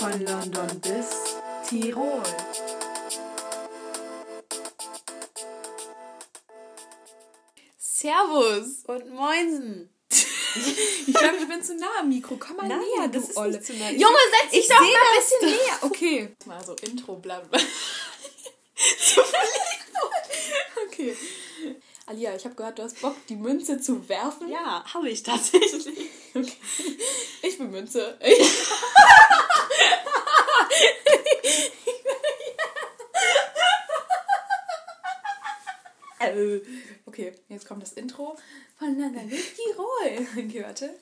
Von London bis Tirol. Servus. Und Moinsen. Ich glaube, ich bin zu nah am Mikro. Komm mal Nein, näher, das du ist Olle. nicht zu nah. Junge, setz dich Ich doch mal ein bisschen näher. Okay. Mal so Intro, bla. So okay. Alia, ich habe gehört, du hast Bock, die Münze zu werfen. Ja, habe ich tatsächlich. Okay. Ich bin Münze. Ich Äh, okay, jetzt kommt das Intro von bis Tirol. Okay, warte.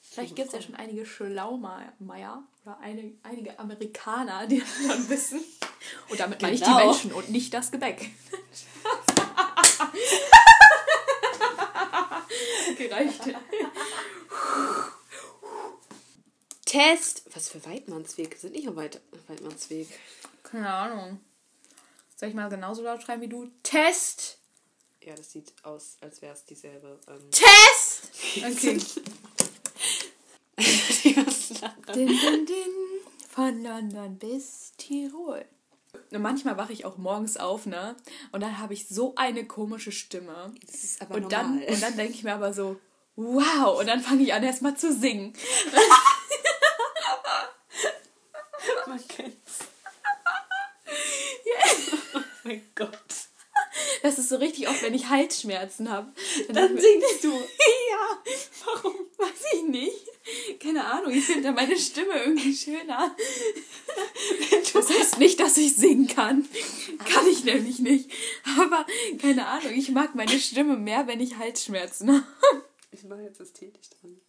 Vielleicht gibt es ja schon einige Schlaumeier oder eine, einige Amerikaner, die das schon wissen. Und damit meine ich die Genau. Menschen und nicht das Gebäck. Okay, reicht. Test. Was für Weidmannsweg? Sind nicht auf Weit Weidmannsweg. Keine Ahnung. Soll ich mal genauso laut schreiben wie du? Test! Ja, das sieht aus, als wäre es dieselbe. Ähm, Test! Okay. die din, din, din. Von London bis Tirol. Und manchmal wache ich auch morgens auf, ne? Und dann habe ich so eine komische Stimme. Das ist aber Und dann, normal. und dann denke ich mir aber so, wow. Und dann fange ich an, erstmal zu singen. Man kennt's. Oh mein Gott. Das ist so richtig oft, wenn ich Halsschmerzen habe. Dann singst du. Ja, warum? Weiß ich nicht. Keine Ahnung, ich finde meine Stimme irgendwie schöner. Das heißt nicht, dass ich singen kann. Kann ich nämlich nicht. Aber keine Ahnung, ich mag meine Stimme mehr, wenn ich Halsschmerzen habe. Ich mache jetzt ästhetisch dran.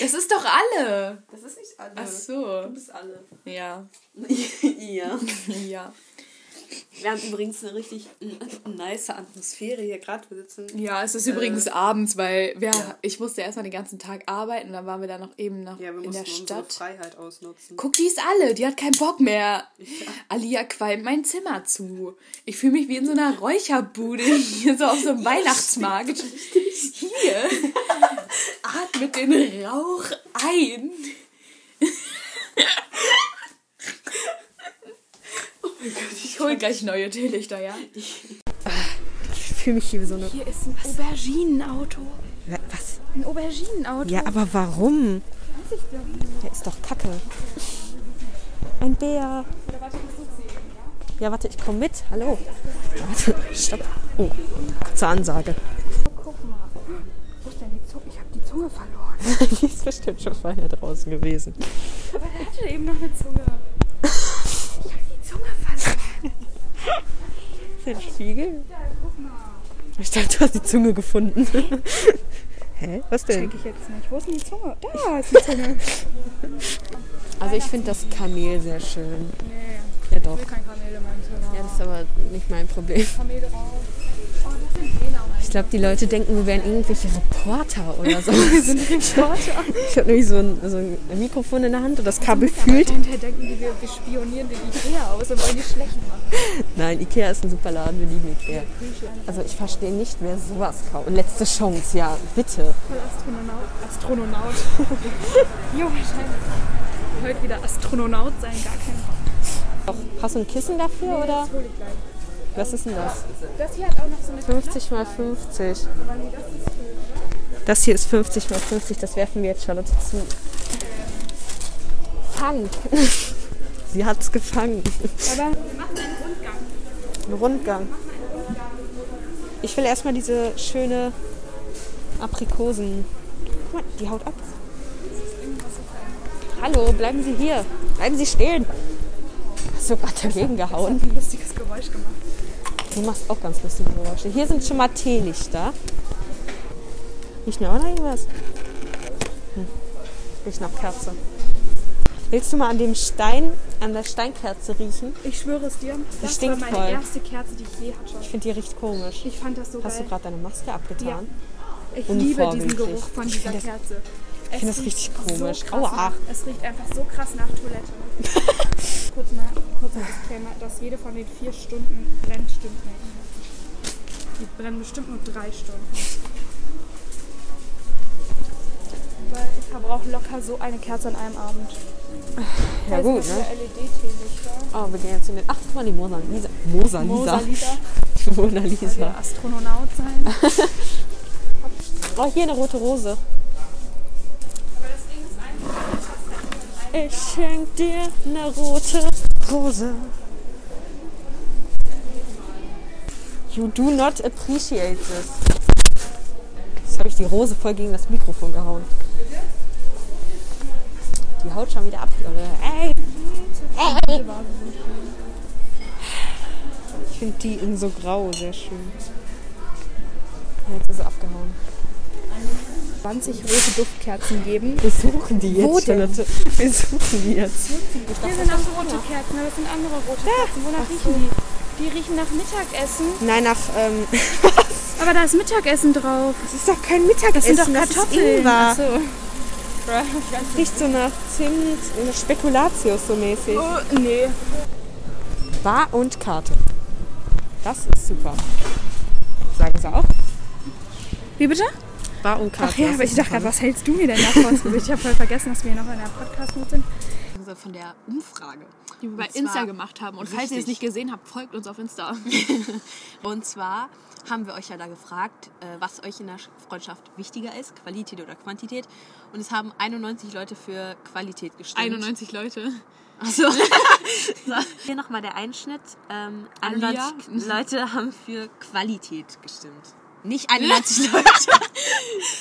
Das ist doch alle. Das ist nicht alle. Ach so. Du bist alle. Ja. ja. Ja. Wir haben übrigens eine richtig nice Atmosphäre hier gerade. Wir sitzen. Ja, es ist übrigens abends, weil wir, ja. ich musste erstmal den ganzen Tag arbeiten, dann waren wir dann noch eben noch Ja, wir in der Stadt. Freiheit ausnutzen. Guck, die ist alle, die hat keinen Bock mehr. Alia qualmt mein Zimmer zu. Ich fühle mich wie in so einer Räucherbude hier so auf so einem Weihnachtsmarkt. Hier. Atmet den Rauch ein. Ich hol gleich neue Teelichter, ja? Ich fühle mich hier wie so eine. Hier ist ein Auberginenauto. Was? Ein Auberginenauto. Ja, aber warum? Der ist doch kacke. Ein Bär. Ja, warte, ich komme mit. Hallo. Warte, stopp. Oh, kurze Ansage. Guck mal. Wo ist denn die Zunge? Ich habe die Zunge verloren. Die ist bestimmt schon vorher draußen gewesen. Aber er hatte eben noch eine Zunge. Ein Spiegel? Ich dachte, du hast die Zunge gefunden. Hä? Was denn? Check ich jetzt nicht. Wo ist denn die Zunge? Da ist die Zunge. Also ich finde das Kamel sehr schön. Nee, Ja doch. ich will kein Kamel in meinem Zimmer. Ja, das ist aber nicht mein Problem. Kamel drauf. Oh, das sind Hähner. Ich glaube, die Leute denken, wir wären irgendwelche Reporter oder so. wir sind Reporter. Ich habe nämlich so ein, so ein Mikrofon in der Hand und das Kabel fühlt. Hinterher denken die, wir, wir spionieren den Ikea aus und wollen die schlecht machen. Nein, Ikea ist ein super Laden, wir lieben Ikea. Also ich verstehe nicht, wer sowas kauft. Und letzte Chance, ja, bitte. Voll Astronaut. Astronaut. jo, wahrscheinlich. Heute wieder Astronaut sein, gar kein Doch, hast du ein Kissen dafür oder? Das hol ich gleich. Was ist denn das? Das hier hat auch noch so eine 50 mal 50. Aber nee, das ist Das hier ist 50 mal 50, das werfen wir jetzt Charlotte zu. Fang! Sie hat's gefangen. Aber wir machen einen Rundgang. Ein Rundgang. Ich will erstmal diese schöne Aprikosen. Guck mal, die haut ab. Hallo, bleiben Sie hier. Bleiben Sie stehen. Hast du gerade dagegen gehauen? Ein lustiges Geräusch gemacht. Du machst auch ganz lustige Geräusche. Hier sind schon mal Teelichter. Riecht mir auch noch irgendwas? Hm. Riecht nach Kerze. Willst du mal an dem Stein, an der Steinkerze riechen? Ich schwöre es dir, das stinkt war meine voll. erste Kerze, die ich je hatte. Ich finde, die riecht komisch. Ich fand das so Hast du geil. gerade deine Maske abgetan? Ja. Ich liebe diesen. Geruch von dieser Kerze. Ich finde das richtig komisch. So krass Aua. es riecht einfach so krass nach Toilette. Kurz mal, kurzer Disclaimer, dass jede von den vier Stunden brennt, stimmt nicht. Die brennen bestimmt nur drei Stunden. Weil ich verbrauche locker so eine Kerze an einem Abend. Ja gut, ne? LED-Teelichter. Oh, wir gehen jetzt in den... Ach, guck mal, die Mosa Lisa. Mosa Lisa. Mosa Liter. Die Mona Lisa. Der Astronaut sein. Oh, hier eine rote Rose. Ich schenk dir eine rote Rose. You do not appreciate this. Jetzt habe ich die Rose voll gegen das Mikrofon gehauen. Die haut schon wieder ab? Ey! Ey! Ich finde die in so grau sehr schön. Jetzt ist sie abgehauen. 20 rote Duftkerzen geben. Wir suchen die jetzt, Wo? Charlotte. Wir suchen die jetzt. Hier sind auch rote Kerzen, aber das sind andere rote Kerzen. Wonach riechen die? Die riechen nach Mittagessen. Nein, nach, ähm, Aber da ist Mittagessen drauf. das ist doch kein Mittagessen. Das sind doch das ist Kartoffeln. Ingwer. Ach so. Riecht so nach Zimt, Spekulatius so mäßig. Oh, nee. Bar und Karte. Das ist super. Sagen sie auch? Wie bitte? Bar und Karte. Ach ja, aber ich dachte gerade, was hältst du mir denn da vor? ins Gesicht? Ich habe voll vergessen, dass wir hier noch in der Podcast-Mut sind. Also von der Umfrage. die wir bei Insta zwar- gemacht haben. Und falls ihr es Richtig. nicht gesehen habt, folgt uns auf Insta. Und zwar haben wir euch ja da gefragt, äh, was euch in der Freundschaft wichtiger ist, Qualität oder Quantität. Und es haben 91 Leute für Qualität gestimmt. 91 Leute. Achso. so. Hier nochmal der Einschnitt. Ähm, 91 Alia? Leute haben für Qualität gestimmt. Nicht 91 Leute.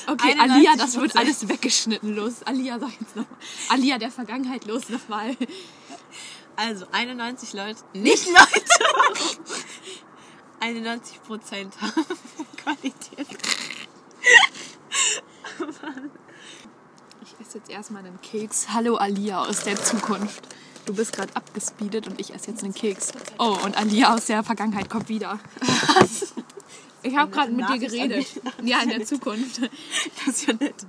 Okay, 91 Alia, das wird alles weggeschnitten. Los, Alia, sag jetzt nochmal. Alia der Vergangenheit, los nochmal. Also 91 Leute. Nicht Leute! 91 Prozent haben Qualität. Ich esse jetzt erstmal einen Keks. Hallo Alia aus der Zukunft. Du bist gerade abgespeedet und ich esse jetzt einen Keks. Oh, und Alia aus der Vergangenheit kommt wieder. Ich habe gerade mit dir geredet. Ja, in der Zukunft. Das ist ja nett.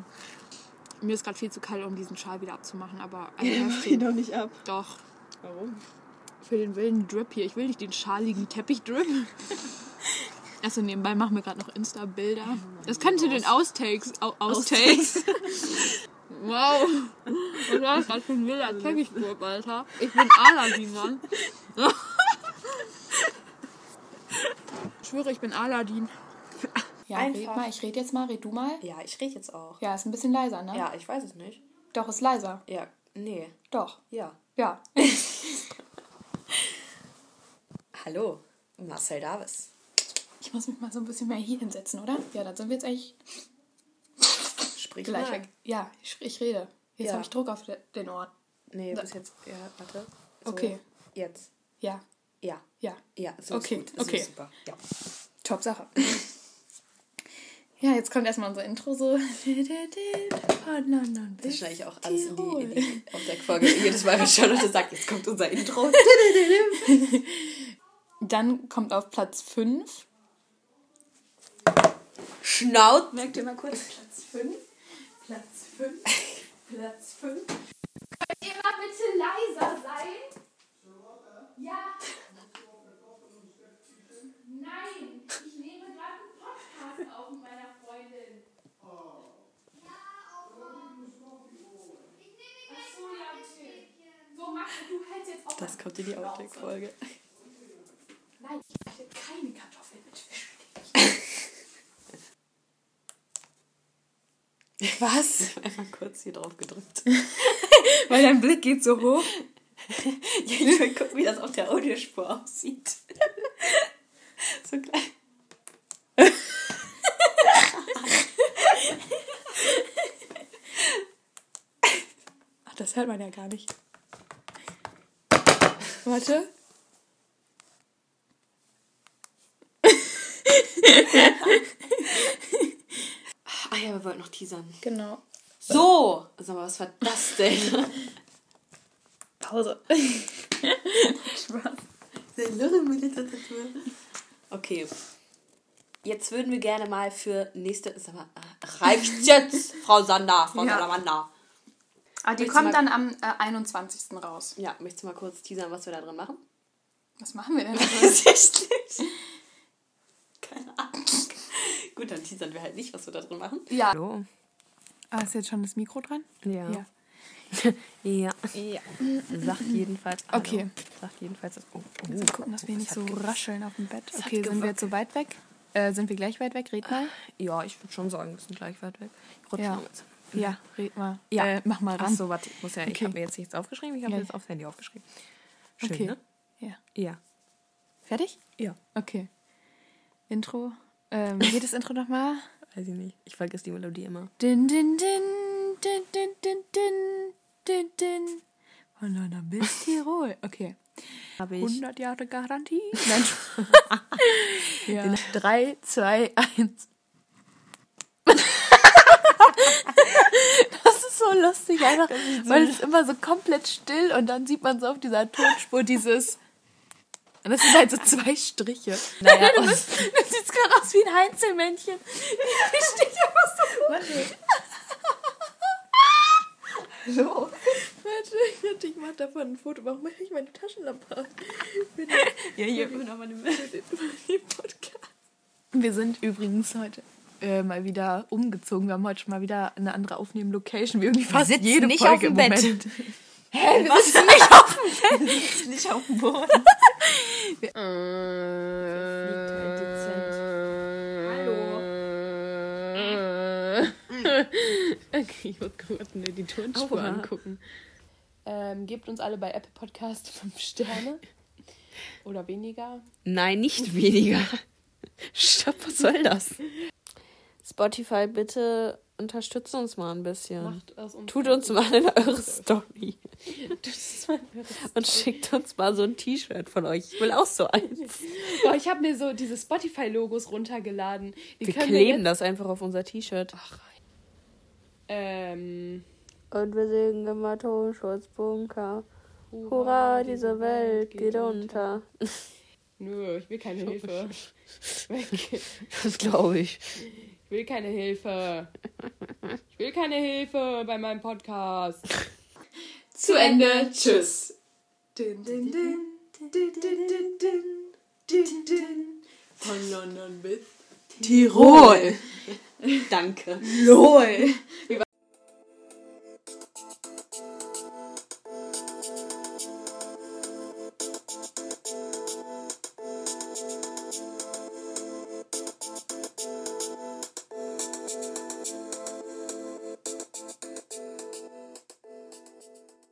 Mir ist gerade viel zu kalt, um diesen Schal wieder abzumachen, aber I have to. doch nicht ab. Doch. Warum? Für den wilden Drip hier. Ich will nicht den schaligen Teppich-Drip. Achso, nebenbei machen wir gerade noch Insta-Bilder. Das könnte den Austakes. Au Austakes. wow. Was war das gerade für ein wilder Teppich-Drip, Alter? Ich bin Aladdin, Mann. Ich schwöre, ich bin Aladdin. Ja, red Einfach. mal. Ich rede jetzt mal. Red du mal. Ja, ich rede jetzt auch. Ja, ist ein bisschen leiser, ne? Ja, ich weiß es nicht. Doch, ist leiser. Ja, nee. Doch. Ja. Ja. Hallo, Marcel Davis. Ich muss mich mal so ein bisschen mehr hier hinsetzen, oder? Ja, dann sind wir jetzt eigentlich Sprich gleich mal. weg. Ja, ich, ich rede. Jetzt Ja. habe ich Druck auf de- den Ohren. Nee, bis jetzt. Ja, warte. So, Okay. Jetzt. Ja, Ja. ja. Ja, so Okay, ist gut. So okay. ist super. Ja. Top Sache. ja, jetzt kommt erstmal unser Intro so. Von London Das schneide ich auch alles in die, in die auf der Folge. Jedes Mal, wenn Charlotte sagt, jetzt kommt unser Intro. Dann kommt auf Platz 5. Schnaut. Merkt ihr mal kurz? Platz 5. Platz 5. Platz 5. Könnt ihr mal bitte leiser sein? Ja. Nein, ich nehme gerade einen Podcast auf mit meiner Freundin. Ach so, ja, okay. So, Max, du hältst jetzt auf. Das kommt in die Outtake-Folge. Nein, ich möchte keine Kartoffeln mit Fisch. Was? Einmal kurz hier drauf gedrückt. Weil dein Blick geht so hoch. Ja, ich will gucken, wie das auf der Audiospur aussieht. so klein. Ach, das hört man ja gar nicht. Warte. Ah ja, wir wollten noch teasern. Genau. So! Sag mal, was war das denn? Pause. Spaß. Okay. Jetzt würden wir gerne mal für nächste. Sag mal, äh, reicht's jetzt, Frau Sander, Frau Ja. Salamander. Ah, die kommt dann am äh, 21. raus. Ja, möchtest du mal kurz teasern, was wir da drin machen? Was machen wir denn? da? Tatsächlich. Keine Ahnung. Gut, dann teasern wir halt nicht, was wir da drin machen. ja. Hallo. Ah, ist jetzt schon das Mikro dran? Ja. Ja. Ja. Ja. Sagt jedenfalls. Hallo. Okay. Sagt jedenfalls. Oh, oh. Mal gucken, dass wir nicht so rascheln auf dem Bett. Okay, sind wir jetzt so weit weg? Äh, sind wir gleich weit weg? Red mal. Ja, ich würde schon sagen, wir sind gleich weit weg. Ich rutsche Ja. mal jetzt. Ja, red mal. Ja. Äh, mach mal Ach ran. so, warte, ich muss ja, ich Okay. habe mir jetzt nichts aufgeschrieben, ich habe Ja. jetzt aufs Handy aufgeschrieben. Schön, Okay. ne? Ja. Ja. Fertig? Ja. Okay. Intro. Ähm, wie geht das Intro nochmal? Weiß ich nicht. Ich vergesse die Melodie immer. Din, din, din, din, din, din, din, din, din. Von London bis Tirol. Okay. Habe ich. 100 Jahre Garantie. Nein. ja. 3, 2, 1. Das ist so lustig, einfach, weil es ist immer so komplett still und dann sieht man so auf dieser Tonspur dieses. Und das sind halt so zwei Striche. Naja, du, bist, du siehst gerade aus wie ein Heinzelmännchen. Die steht einfach so. Hallo. Warte, warte, ich mach davon ein Foto. Warum mache ich meine Taschenlampe an? Ja, hier bin noch mal eine Podcast. Wir sind übrigens heute äh, mal wieder umgezogen. Wir haben heute schon mal wieder eine andere Aufnehmen-Location, wie irgendwie fast sitzen jede nicht Folge auf dem Bett. Moment. Hä, wir sitzen nicht auf dem Bett. nicht auf dem Boden. Okay, ich wollte kurz mir die Tonspur Aua. angucken. Ähm, gebt uns alle bei Apple Podcast 5 Sterne. Oder weniger. Nein, nicht weniger. Stopp, was soll das? Spotify, bitte unterstützt uns mal ein bisschen. Uns Tut uns mal in eure Story. Und schickt uns mal so ein T-Shirt von euch. Ich will auch so eins. Boah, ich habe mir so diese Spotify-Logos runtergeladen. Die Wir können kleben jetzt- das einfach auf unser T-Shirt. Ähm, Und wir singen immer Tonschutzbunker. Hurra, diese Welt geht unter. Nö, ich will keine Hilfe. Weg. Das glaube ich will keine Hilfe. Ich will keine Hilfe bei meinem Podcast. Zu Ende. Tschüss. Von London bis Tirol. Danke. LOL.